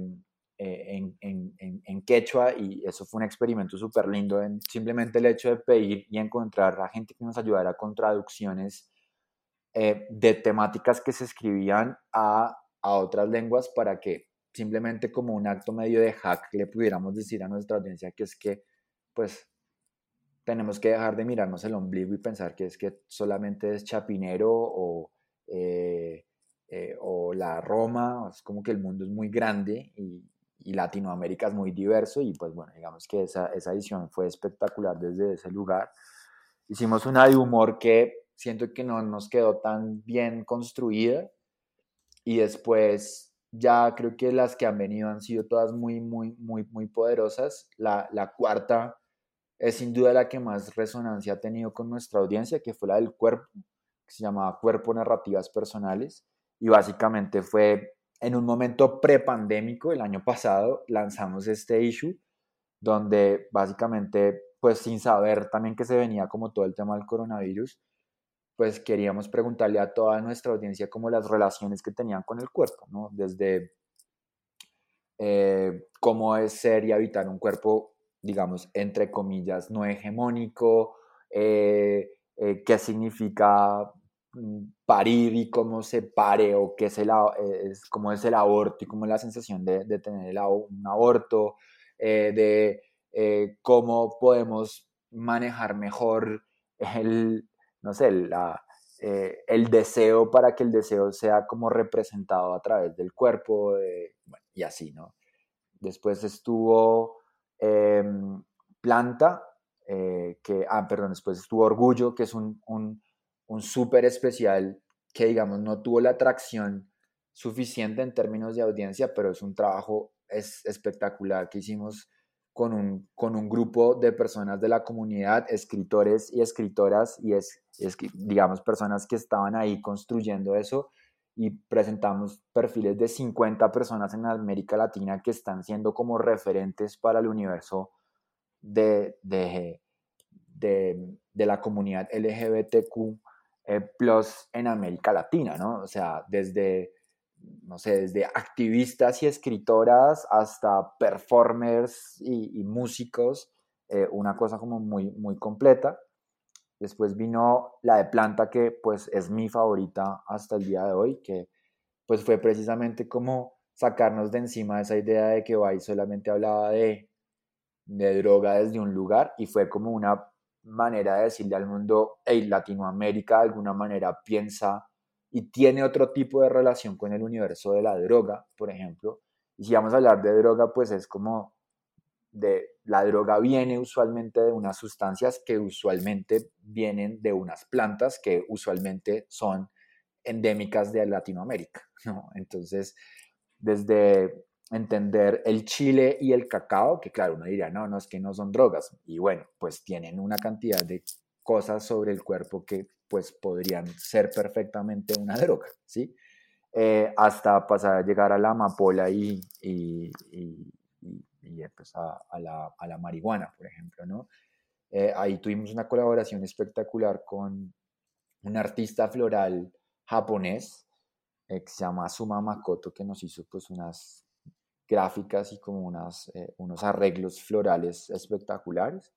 quechua y eso fue un experimento súper lindo en simplemente el hecho de pedir y encontrar a gente que nos ayudara con traducciones eh, de temáticas que se escribían a, a otras lenguas para que simplemente como un acto medio de hack le pudiéramos decir a nuestra audiencia que es que pues tenemos que dejar de mirarnos el ombligo y pensar que es que solamente es chapinero o, eh, o la Roma, es como que el mundo es muy grande y, y Latinoamérica es muy diverso y pues bueno, digamos que esa, esa edición fue espectacular desde ese lugar. Hicimos una de humor que siento que no nos quedó tan bien construida y después ya creo que las que han venido han sido todas muy, muy, muy, muy poderosas. La, la cuarta es sin duda la que más resonancia ha tenido con nuestra audiencia, que fue la del cuerpo, que se llamaba Cuerpo Narrativas Personales y básicamente fue en un momento prepandémico, el año pasado, lanzamos este issue donde básicamente, pues sin saber también que se venía como todo el tema del coronavirus, pues queríamos preguntarle a toda nuestra audiencia como las relaciones que tenían con el cuerpo, ¿no? Desde eh, cómo es ser y habitar un cuerpo, digamos, entre comillas, no hegemónico, eh, eh, qué significa parir y cómo se pare o qué es, el, es, cómo es el aborto y cómo es la sensación de, de tener el, un aborto, eh, de eh, cómo podemos manejar mejor el, no sé, la, eh, el deseo para que el deseo sea como representado a través del cuerpo y así, ¿no? Después estuvo em, Planta, que, ah, perdón, después estuvo Orgullo, que es un un súper especial que, digamos, no tuvo la atracción suficiente en términos de audiencia, pero es un trabajo es espectacular que hicimos con un, con un grupo de personas de la comunidad, escritores y escritoras, y es, digamos, personas que estaban ahí construyendo eso, y presentamos perfiles de 50 personas en América Latina que están siendo como referentes para el universo de, de, de, de la comunidad LGBTQ eh, plus en América Latina, ¿no? O sea, desde, no sé, desde activistas y escritoras hasta performers y, músicos, eh, una cosa como muy, muy completa. Después vino la de planta que pues es mi favorita hasta el día de hoy, que pues fue precisamente como sacarnos de encima esa idea de que Bay solamente hablaba de, de droga desde un lugar y fue como una manera de decirle al mundo, hey, Latinoamérica de alguna manera piensa y tiene otro tipo de relación con el universo de la droga, por ejemplo. Y si vamos a hablar de droga, pues es como de la droga viene usualmente de unas sustancias que usualmente vienen de unas plantas que usualmente son endémicas de Latinoamérica, ¿no? Entonces, desde entender el chile y el cacao, que claro, uno diría, no, no, es que no son drogas. Y bueno, pues tienen una cantidad de cosas sobre el cuerpo que pues podrían ser perfectamente una droga, ¿sí? Eh, hasta pasar a llegar a la amapola y, y, y, pues a, la, a, la, marihuana, por ejemplo, ¿no? Eh, ahí tuvimos una colaboración espectacular con un artista floral japonés eh, que se llama Suma Makoto, que nos hizo pues unas gráficas y como unas, eh, unos arreglos florales espectaculares.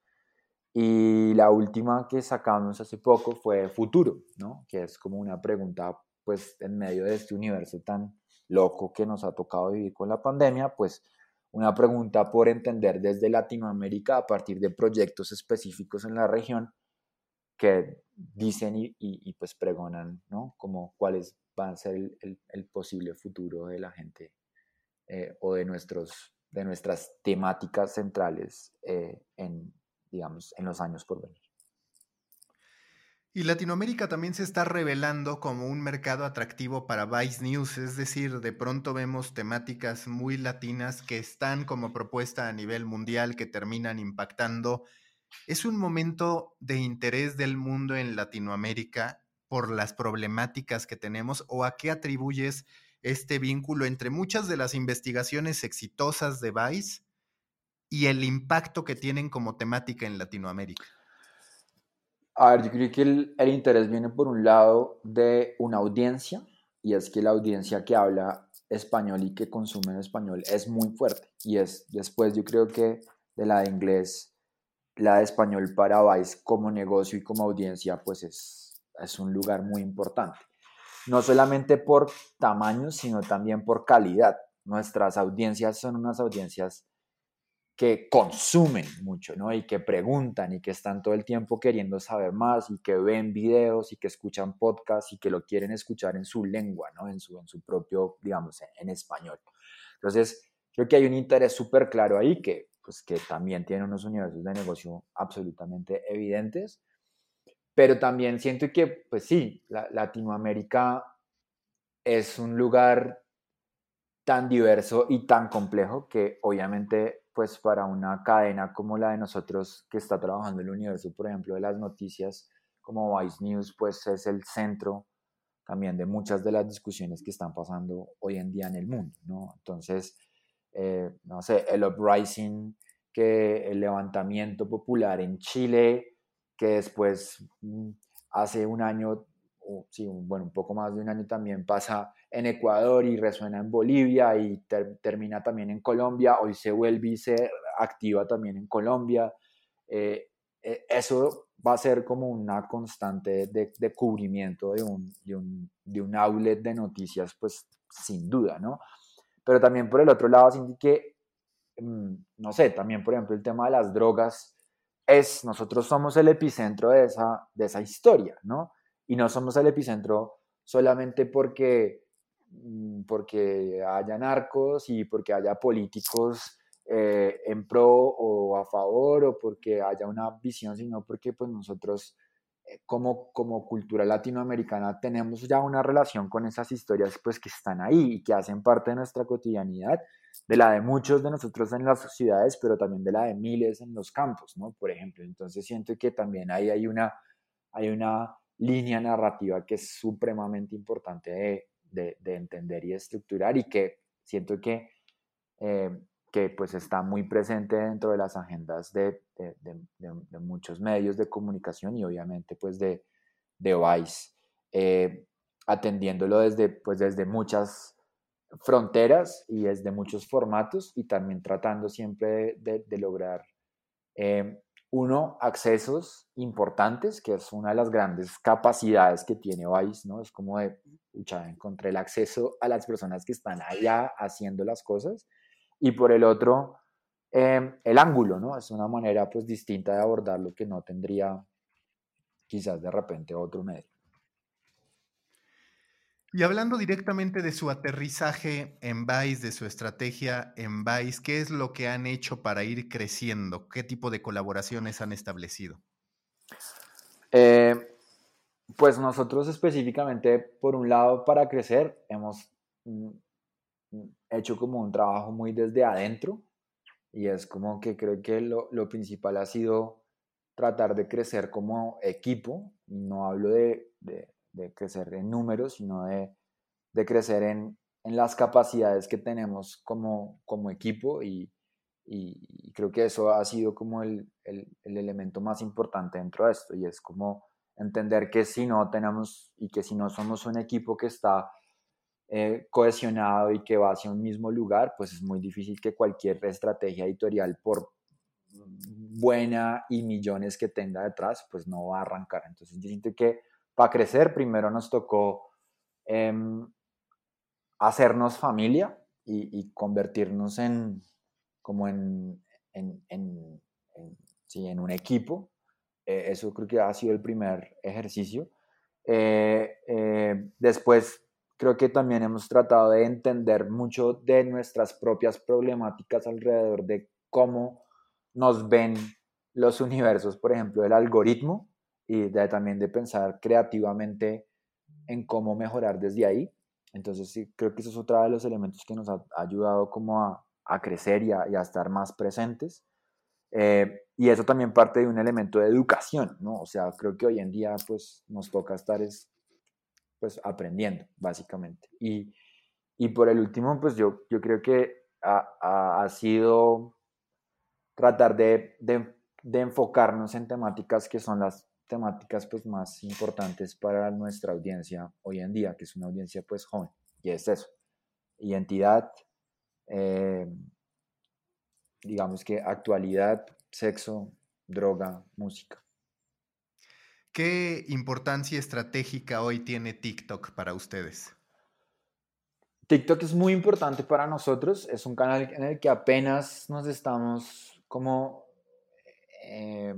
Y la última que sacamos hace poco fue Futuro, ¿no? que es como una pregunta pues en medio de este universo tan loco que nos ha tocado vivir con la pandemia, pues una pregunta por entender desde Latinoamérica a partir de proyectos específicos en la región que dicen y, pues pregonan, ¿no? Como cuáles van a ser el, posible futuro de la gente eh, o de, nuestros, de nuestras temáticas centrales eh, en, digamos, en los años por venir. Y Latinoamérica también se está revelando como un mercado atractivo para Vice News, es decir, de pronto vemos temáticas muy latinas que están como propuesta a nivel mundial, que terminan impactando. ¿Es un momento de interés del mundo en Latinoamérica por las problemáticas que tenemos o a qué atribuyes este vínculo entre muchas de las investigaciones exitosas de Vice y el impacto que tienen como temática en Latinoamérica? A ver, yo creo que el, el, interés viene por un lado de una audiencia, y es que la audiencia que habla español y que consume en español es muy fuerte. Y es después, yo creo que de la de inglés, la de español para Vice como negocio y como audiencia, pues es, es un lugar muy importante. No solamente por tamaño, sino también por calidad. Nuestras audiencias son unas audiencias que consumen mucho, ¿no? Y que preguntan y que están todo el tiempo queriendo saber más y que ven videos y que escuchan podcasts y que lo quieren escuchar en su lengua, ¿no? En su, en su propio, digamos, en, español. Entonces, creo que hay un interés súper claro ahí que, pues, que también tiene unos universos de negocio absolutamente evidentes, pero también siento que, pues sí, Latinoamérica es un lugar tan diverso y tan complejo que obviamente pues para una cadena como la de nosotros que está trabajando en el universo, por ejemplo, de las noticias como Vice News, pues es el centro también de muchas de las discusiones que están pasando hoy en día en el mundo, ¿no? Entonces, eh, no sé, el uprising, que el levantamiento popular en Chile, que después mm, hace un año, o, sí, bueno, un poco más de un año también pasa en Ecuador y resuena en Bolivia y termina también en Colombia, hoy se vuelve y se activa también en Colombia. Eh, eh, eso va a ser como una constante de, cubrimiento de un, de, un, de un, outlet de noticias, pues sin duda, ¿no? Pero también por el otro lado, sin que, mm, no sé, también por ejemplo el tema de las drogas es, nosotros somos el epicentro de esa, de esa historia, ¿no? Y no somos el epicentro solamente porque Mm, porque haya narcos y porque haya políticos eh, en pro o a favor o porque haya una visión, sino porque pues nosotros eh, como, como cultura latinoamericana tenemos ya una relación con esas historias pues que están ahí y que hacen parte de nuestra cotidianidad, de la de muchos de nosotros en las ciudades, pero también de la de miles en los campos, ¿no? Por ejemplo, entonces siento que también ahí hay una, hay una línea narrativa que es supremamente importante de, de, entender y estructurar y que siento que, eh, que pues está muy presente dentro de las agendas de, de muchos medios de comunicación y obviamente pues de, de Vice, eh, atendiéndolo desde, pues desde muchas fronteras y desde muchos formatos y también tratando siempre de, lograr eh, uno, accesos importantes, que es una de las grandes capacidades que tiene Vice, ¿no? Es como de, pucha, encontré el acceso a las personas que están allá haciendo las cosas. Y por el otro, em, el ángulo, ¿no? Es una manera pues distinta de abordarlo que no tendría quizás de repente otro medio. Y hablando directamente de su aterrizaje en Vice, de su estrategia en Vice, ¿qué es lo que han hecho para ir creciendo? ¿Qué tipo de colaboraciones han establecido? Eh, pues nosotros específicamente, por un lado, para crecer, hemos mm, mm, hecho como un trabajo muy desde adentro y es como que creo que lo, principal ha sido tratar de crecer como equipo, no hablo de crecer en números, sino de, crecer en, las capacidades que tenemos como, como equipo y, creo que eso ha sido como el, elemento más importante dentro de esto y es como entender que si no tenemos y que si no somos un equipo que está eh, cohesionado y que va hacia un mismo lugar, pues es muy difícil que cualquier estrategia editorial, por buena y millones que tenga detrás, pues no va a arrancar. Entonces yo siento que para crecer primero nos tocó em, hacernos familia y, convertirnos en como en, en, en, en un equipo. Eh, eso creo que ha sido el primer ejercicio. Eh, eh, después creo que también hemos tratado de entender mucho de nuestras propias problemáticas alrededor de cómo nos ven los universos, por ejemplo, el algoritmo, y también de pensar creativamente en cómo mejorar desde ahí. Entonces, sí, creo que eso es otro de los elementos que nos ha ayudado como a, a crecer y a, y a, estar más presentes. Eh, y eso también parte de un elemento de educación, ¿no? O sea, creo que hoy en día, pues, nos toca estar es, pues, aprendiendo, básicamente. Y, y por el último, pues, yo, yo creo que ha, ha sido tratar de, de, de enfocarnos en temáticas que son las temáticas pues más importantes para nuestra audiencia hoy en día, que es una audiencia pues joven, y es eso, identidad, eh, digamos que actualidad, sexo, droga, música. ¿Qué importancia estratégica hoy tiene TikTok para ustedes? TikTok es muy importante para nosotros, es un canal en el que apenas nos estamos como... Eh,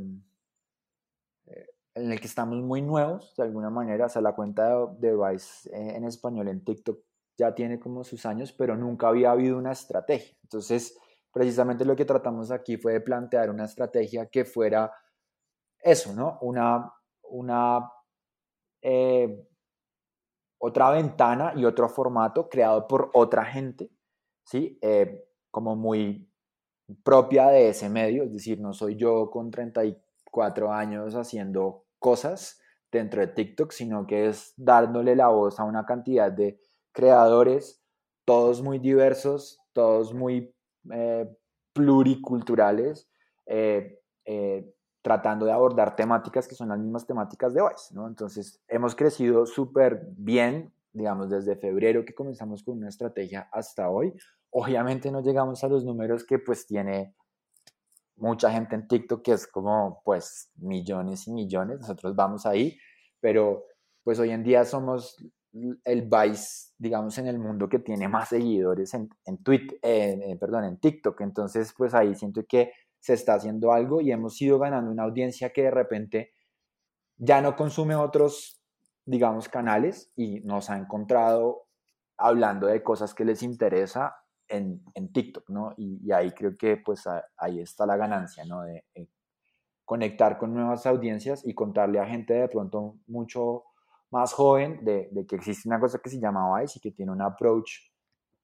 en el que estamos muy nuevos, de alguna manera, o sea, la cuenta de, Vice eh, en español en TikTok ya tiene como sus años, pero nunca había habido una estrategia. Entonces, precisamente lo que tratamos aquí fue de plantear una estrategia que fuera eso, ¿no? Una, una eh, otra ventana y otro formato creado por otra gente, ¿sí? Eh, como muy propia de ese medio, es decir, no soy yo con 34 años haciendo cosas dentro de TikTok, sino que es dándole la voz a una cantidad de creadores, todos muy diversos, todos muy eh, pluriculturales, eh, eh, tratando de abordar temáticas que son las mismas temáticas de Vice, ¿no? Entonces, hemos crecido súper bien, digamos, desde febrero que comenzamos con una estrategia hasta hoy. Obviamente no llegamos a los números que pues tiene mucha gente en TikTok que es como pues millones y millones, nosotros vamos ahí, pero pues hoy en día somos el Vice, digamos, en el mundo que tiene más seguidores en, en, perdón, en TikTok, entonces pues ahí siento que se está haciendo algo y hemos ido ganando una audiencia que de repente ya no consume otros, digamos, canales y nos ha encontrado hablando de cosas que les interesa en, en TikTok, ¿no? Y, ahí creo que pues ahí está la ganancia, ¿no? De, conectar con nuevas audiencias y contarle a gente de pronto mucho más joven de, de, que existe una cosa que se llama Vice y que tiene un approach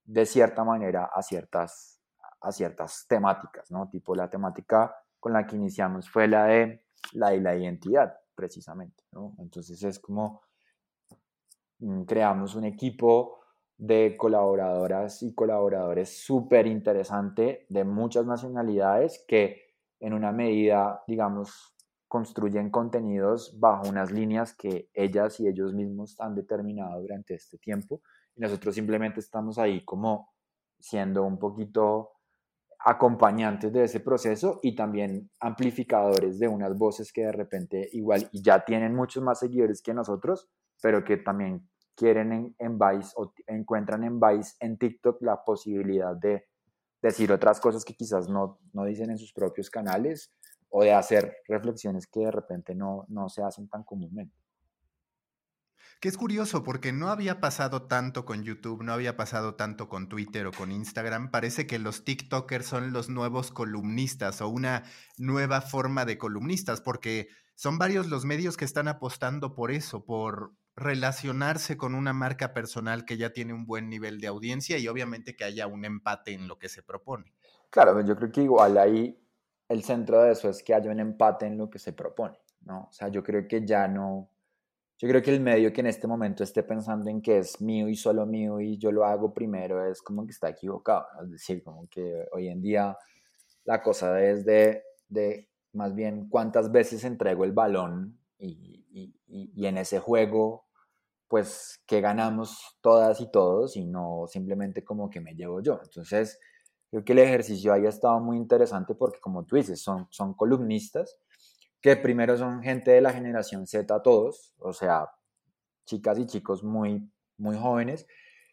de cierta manera a ciertas, a ciertas temáticas, ¿no? Tipo la temática con la que iniciamos fue la de la, de la identidad, precisamente, ¿no? Entonces es como mm, creamos un equipo de colaboradoras y colaboradores súper interesante de muchas nacionalidades que en una medida, digamos, construyen contenidos bajo unas líneas que ellas y ellos mismos han determinado durante este tiempo. Y nosotros simplemente estamos ahí como siendo un poquito acompañantes de ese proceso y también amplificadores de unas voces que de repente igual ya tienen muchos más seguidores que nosotros, pero que también quieren en, en Vice o encuentran en Vice, en TikTok, la posibilidad de decir otras cosas que quizás no, no dicen en sus propios canales o de hacer reflexiones que de repente no, no se hacen tan comúnmente. Que es curioso porque no había pasado tanto con YouTube, no había pasado tanto con Twitter o con Instagram. Parece que los TikTokers son los nuevos columnistas o una nueva forma de columnistas porque son varios los medios que están apostando por eso, por, relacionarse con una marca personal que ya tiene un buen nivel de audiencia y obviamente que haya un empate en lo que se propone. Claro, yo creo que igual ahí el centro de eso es que haya un empate en lo que se propone, ¿no? O sea, yo creo que ya no, yo creo que el medio que en este momento esté pensando en que es mío y solo mío y yo lo hago primero es como que está equivocado, es decir, como que hoy en día la cosa es de, de más bien cuántas veces entrego el balón y, y, y, en ese juego pues que ganamos todas y todos y no simplemente como que me llevo yo. Entonces, creo que el ejercicio ahí ha estado muy interesante porque como tú dices, son, son columnistas que primero son gente de la generación Z todos, o sea, chicas y chicos muy, muy jóvenes,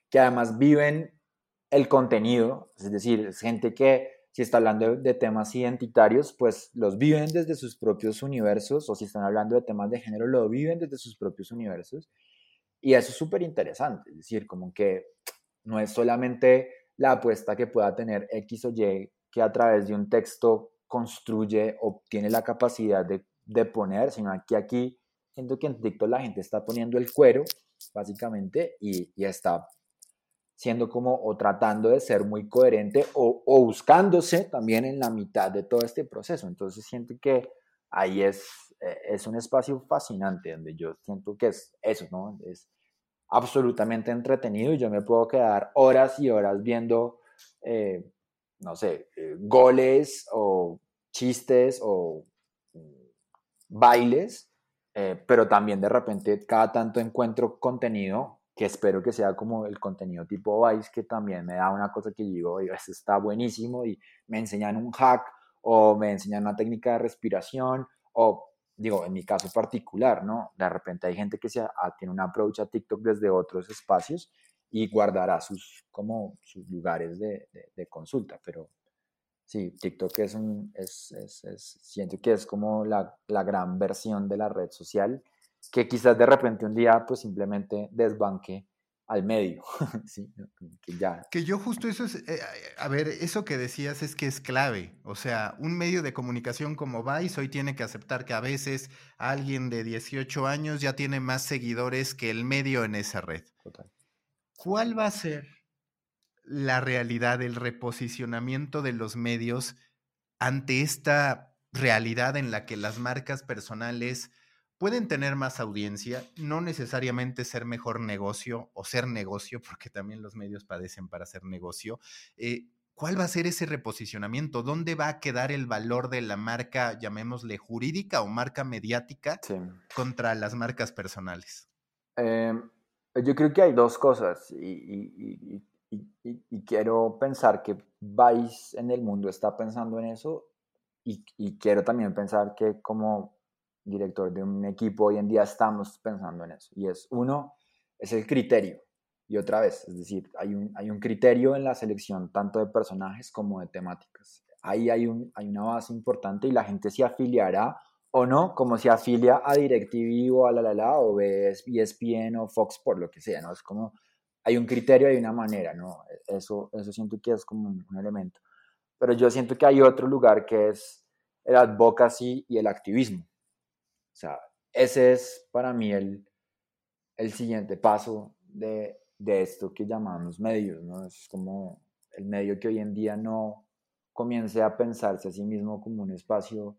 que además viven el contenido, es decir, es gente que si está hablando de, temas identitarios, pues los viven desde sus propios universos, o si están hablando de temas de género, lo viven desde sus propios universos. Y eso es súper interesante, es decir, como que no es solamente la apuesta que pueda tener X o Y que a través de un texto construye o tiene la capacidad de, de poner, sino que aquí siento que en TikTok la gente está poniendo el cuero, básicamente, y, está siendo como o tratando de ser muy coherente o, buscándose también en la mitad de todo este proceso. Entonces siento que ahí es, es un espacio fascinante donde yo siento que es eso, ¿no? Es absolutamente entretenido y yo me puedo quedar horas y horas viendo, eh, no sé, eh, goles o chistes o mm, bailes, pero también de repente cada tanto encuentro contenido que espero que sea como el contenido tipo Vice, que también me da una cosa que digo, eso está buenísimo y me enseñan un hack o me enseñan una técnica de respiración o digo, en mi caso particular, ¿no? De repente hay gente que se, tiene un approach a TikTok desde otros espacios y guardará sus, como, sus lugares de, de, consulta, pero sí, TikTok es un, es, es, es, siento que es como la, la gran versión de la red social que quizás de repente un día pues simplemente desbanque al medio, que ya. Que yo justo eso es, eh, a ver, eso que decías es que es clave, o sea, un medio de comunicación como Vice hoy tiene que aceptar que a veces alguien de 18 años ya tiene más seguidores que el medio en esa red. ¿Cuál va a ser la realidad, el reposicionamiento de los medios ante esta realidad en la que las marcas personales pueden tener más audiencia, no necesariamente ser mejor negocio o ser negocio, porque también los medios padecen para ser negocio. Eh, ¿Cuál va a ser ese reposicionamiento? ¿Dónde va a quedar el valor de la marca, llamémosle jurídica o marca mediática, contra las marcas personales? Em, yo creo que hay dos cosas y, y, quiero pensar que Vice en el mundo está pensando en eso y quiero también pensar que como director de un equipo, hoy en día estamos pensando en eso. Y es, uno, es el criterio. Y otra vez, es decir, hay un, hay un criterio en la selección tanto de personajes como de temáticas. Ahí hay, un, hay una base importante y la gente se afiliará o no, como se afilia a DirecTV o a La La La o ESPN o Fox por lo que sea, ¿no? Es como, hay un criterio, hay una manera, ¿no? Eso, eso siento que es como un elemento. Pero yo siento que hay otro lugar que es el advocacy y el activismo. O sea, ese es para mí el, el siguiente paso de, de, esto que llamamos medios, ¿no? Es como el medio que hoy en día no comience a pensarse a sí mismo como un espacio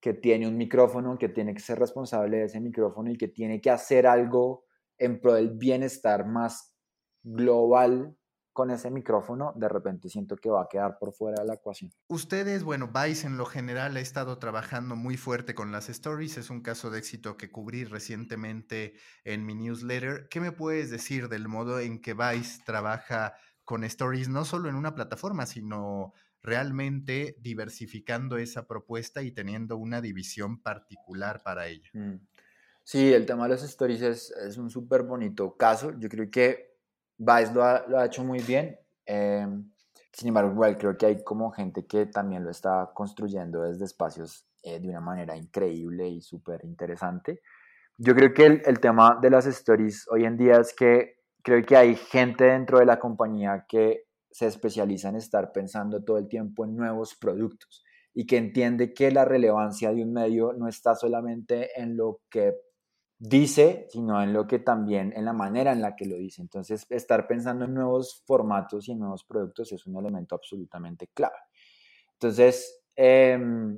que tiene un micrófono, que tiene que ser responsable de ese micrófono y que tiene que hacer algo en pro del bienestar más global con ese micrófono, de repente siento que va a quedar por fuera de la ecuación. Ustedes, bueno, Vice en lo general ha estado trabajando muy fuerte con las stories, es un caso de éxito que cubrí recientemente en mi newsletter. ¿Qué me puedes decir del modo en que Vice trabaja con stories, no solo en una plataforma, sino realmente diversificando esa propuesta y teniendo una división particular para ella? Mm. Sí, el tema de las stories es, es un súper bonito caso. Yo creo que Vice lo ha, hecho muy bien. Em, sin embargo, igual creo que hay como gente que también lo está construyendo desde espacios eh, de una manera increíble y súper interesante. Yo creo que el, el, tema de las stories hoy en día es que creo que hay gente dentro de la compañía que se especializa en estar pensando todo el tiempo en nuevos productos y que entiende que la relevancia de un medio no está solamente en lo que dice, sino en lo que también, en la manera en la que lo dice. Entonces, estar pensando en nuevos formatos y en nuevos productos es un elemento absolutamente clave. Entonces, em,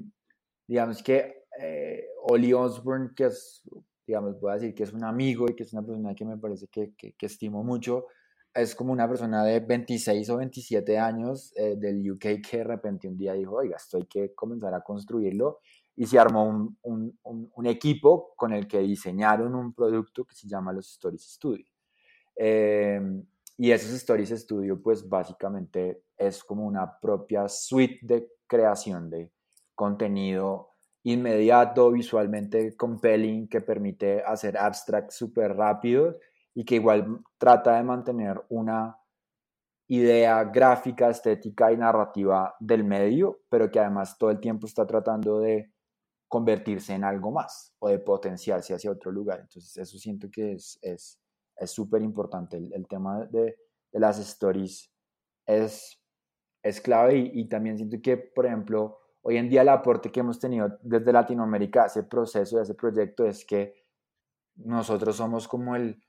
digamos que eh, Oli Osborne, que es, digamos, voy a decir que es un amigo y que es una persona que me parece que, que, estimo mucho, es como una persona de 26 o 27 años eh, del UK que de repente un día dijo, oiga, esto hay que comenzar a construirlo. Y se armó un, un, un, equipo con el que diseñaron un producto que se llama los Stories Studio. Em, y esos Stories Studio, pues básicamente es como una propia suite de creación de contenido inmediato, visualmente compelling, que permite hacer abstracts súper rápidos y que igual trata de mantener una idea gráfica, estética y narrativa del medio, pero que además todo el tiempo está tratando de convertirse en algo más o de potenciarse hacia otro lugar. Entonces eso siento que es súper es, importante. El, tema de, de, las stories es, es clave y, y, también siento que, por ejemplo, hoy en día el aporte que hemos tenido desde Latinoamérica a ese proceso, a ese proyecto, es que nosotros somos como el,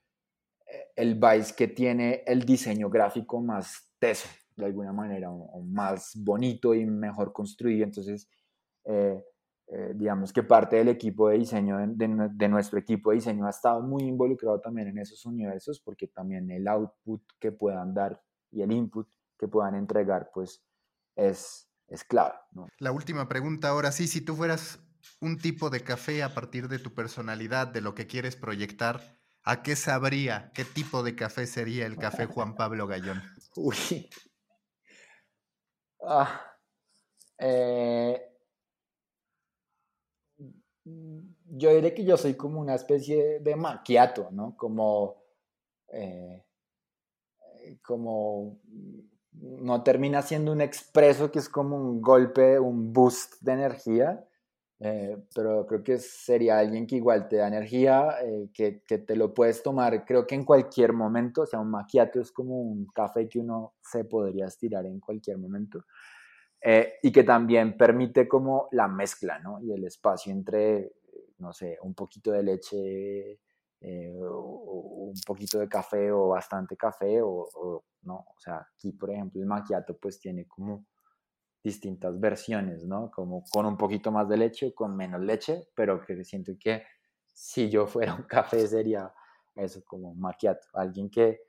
el Vice que tiene el diseño gráfico más teso, de alguna manera, o, más bonito y mejor construido. Entonces, eh, eh, digamos que parte del equipo de diseño, de, nuestro equipo de diseño, ha estado muy involucrado también en esos universos, porque también el output que puedan dar y el input que puedan entregar, pues es, es clave. La última pregunta ahora sí, si tú fueras un tipo de café a partir de tu personalidad, de lo que quieres proyectar, ¿A qué sabría? ¿Qué tipo de café sería el café Juan Pablo Gallón? Uy. Ah, eh, yo diré que yo soy como una especie de maquiato, ¿no? Como, eh, como no termina siendo un expreso que es como un golpe, un boost de energía, eh, pero creo que sería alguien que igual te da energía, eh, que, que, te lo puedes tomar, creo que en cualquier momento, o sea, un macchiato es como un café que uno se podría estirar en cualquier momento, eh, y que también permite como la mezcla, ¿no? Y el espacio entre, no sé, un poquito de leche, o, un poquito de café o bastante café, o, o, no, o sea, aquí por ejemplo el macchiato pues tiene como distintas versiones, ¿no? Como con un poquito más de leche o con menos leche, pero que siento que si yo fuera un café sería eso, como macchiato, alguien que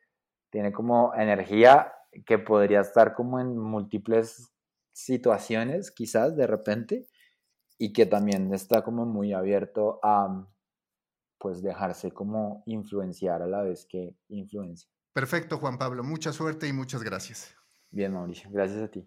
tiene como energía que podría estar como en múltiples situaciones, quizás de repente, y que también está como muy abierto a pues dejarse como influenciar a la vez que influencia. Perfecto, Juan Pablo. Mucha suerte y muchas gracias. Bien, Mauricio. Gracias a ti.